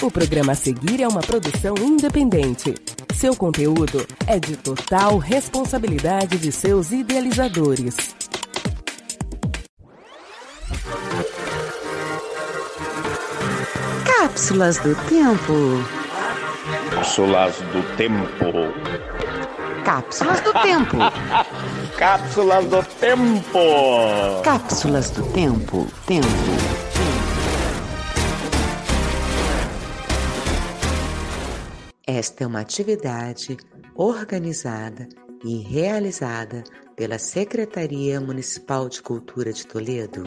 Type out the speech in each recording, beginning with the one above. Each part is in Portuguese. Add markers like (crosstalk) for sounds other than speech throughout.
O programa a seguir é uma produção independente. Seu conteúdo é de total responsabilidade de seus idealizadores. Cápsulas do Tempo. Cápsulas do Tempo. Cápsulas do Tempo. (laughs) Cápsulas do Tempo. Cápsulas do Tempo. Tempo. Esta é uma atividade organizada e realizada pela Secretaria Municipal de Cultura de Toledo.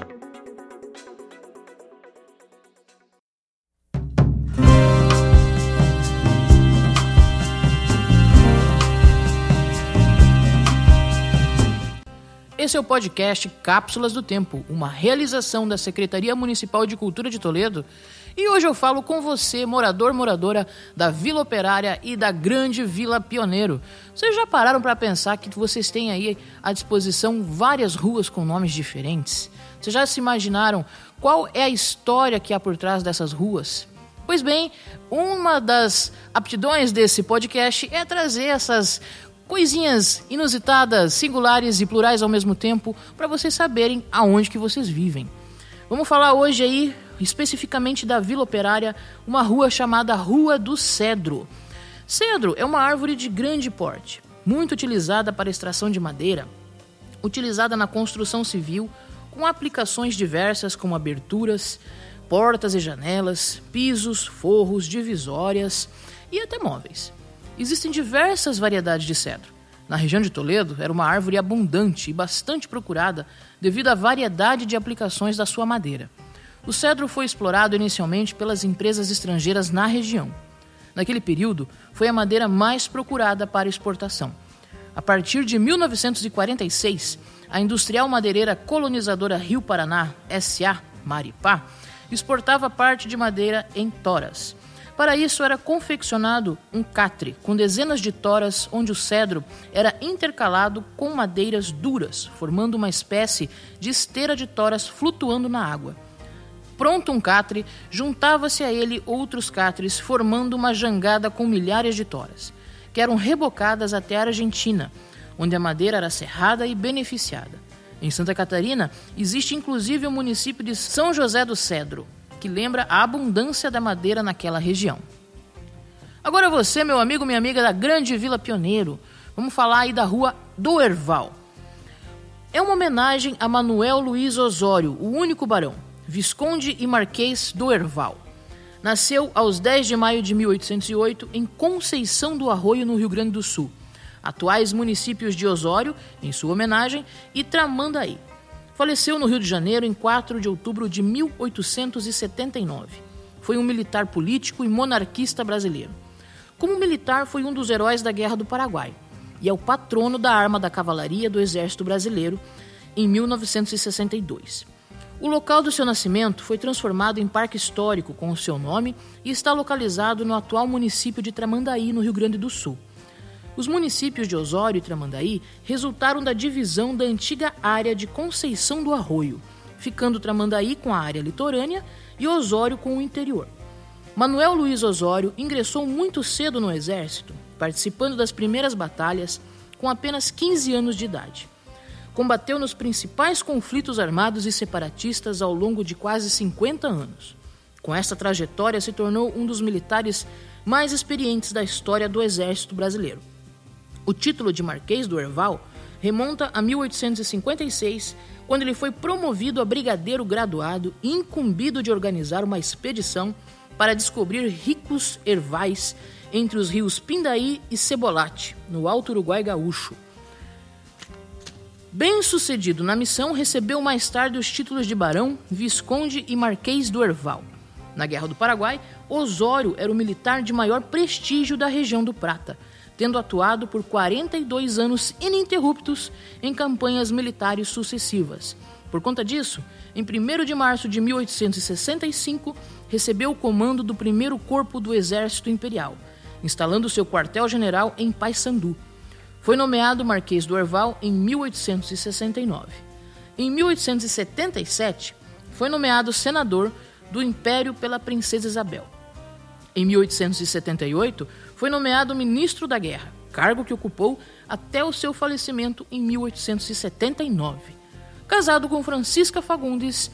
Esse é o podcast Cápsulas do Tempo, uma realização da Secretaria Municipal de Cultura de Toledo. E hoje eu falo com você, morador, moradora da Vila Operária e da Grande Vila Pioneiro. Vocês já pararam para pensar que vocês têm aí à disposição várias ruas com nomes diferentes? Vocês já se imaginaram qual é a história que há por trás dessas ruas? Pois bem, uma das aptidões desse podcast é trazer essas coisinhas inusitadas, singulares e plurais ao mesmo tempo, para vocês saberem aonde que vocês vivem. Vamos falar hoje aí especificamente da Vila Operária, uma rua chamada Rua do Cedro. Cedro é uma árvore de grande porte, muito utilizada para extração de madeira, utilizada na construção civil, com aplicações diversas como aberturas, portas e janelas, pisos, forros, divisórias e até móveis. Existem diversas variedades de cedro. Na região de Toledo, era uma árvore abundante e bastante procurada devido à variedade de aplicações da sua madeira. O cedro foi explorado inicialmente pelas empresas estrangeiras na região. Naquele período, foi a madeira mais procurada para exportação. A partir de 1946, a industrial madeireira colonizadora Rio Paraná, SA, Maripá, exportava parte de madeira em toras. Para isso era confeccionado um catre com dezenas de toras onde o cedro era intercalado com madeiras duras, formando uma espécie de esteira de toras flutuando na água. Pronto um catre, juntava-se a ele outros catres, formando uma jangada com milhares de toras, que eram rebocadas até a Argentina, onde a madeira era serrada e beneficiada. Em Santa Catarina, existe inclusive o município de São José do Cedro, que lembra a abundância da madeira naquela região. Agora você, meu amigo, minha amiga da Grande Vila Pioneiro, vamos falar aí da rua do Erval. É uma homenagem a Manuel Luiz Osório, o único barão, Visconde e Marquês do Erval. Nasceu aos 10 de maio de 1808 em Conceição do Arroio, no Rio Grande do Sul, atuais municípios de Osório, em sua homenagem, e Tramandaí. Faleceu no Rio de Janeiro em 4 de outubro de 1879. Foi um militar político e monarquista brasileiro. Como militar, foi um dos heróis da Guerra do Paraguai e é o patrono da arma da cavalaria do Exército Brasileiro em 1962. O local do seu nascimento foi transformado em parque histórico com o seu nome e está localizado no atual município de Tramandaí, no Rio Grande do Sul. Os municípios de Osório e Tramandaí resultaram da divisão da antiga área de Conceição do Arroio, ficando Tramandaí com a área litorânea e Osório com o interior. Manuel Luiz Osório ingressou muito cedo no exército, participando das primeiras batalhas com apenas 15 anos de idade. Combateu nos principais conflitos armados e separatistas ao longo de quase 50 anos. Com essa trajetória, se tornou um dos militares mais experientes da história do Exército Brasileiro. O título de Marquês do Erval remonta a 1856, quando ele foi promovido a brigadeiro graduado e incumbido de organizar uma expedição para descobrir ricos ervais entre os rios Pindaí e Cebolate, no Alto Uruguai Gaúcho. Bem sucedido na missão, recebeu mais tarde os títulos de barão, visconde e marquês do Erval. Na Guerra do Paraguai, Osório era o militar de maior prestígio da região do Prata, tendo atuado por 42 anos ininterruptos em campanhas militares sucessivas. Por conta disso, em 1 de março de 1865, recebeu o comando do 1 Corpo do Exército Imperial, instalando seu quartel-general em Paysandu. Foi nomeado Marquês do Orval em 1869. Em 1877, foi nomeado senador do Império pela Princesa Isabel. Em 1878, foi nomeado ministro da Guerra, cargo que ocupou até o seu falecimento em 1879. Casado com Francisca Fagundes,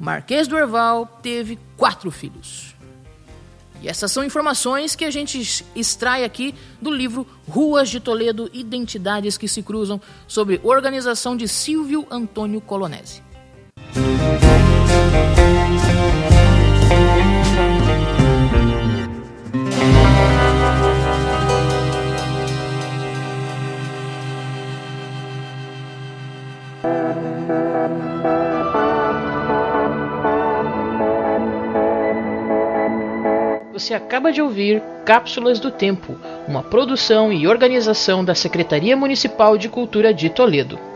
Marquês do Herval teve quatro filhos. E essas são informações que a gente extrai aqui do livro Ruas de Toledo Identidades que se Cruzam, sobre organização de Silvio Antônio Colonese. Você acaba de ouvir Cápsulas do Tempo, uma produção e organização da Secretaria Municipal de Cultura de Toledo.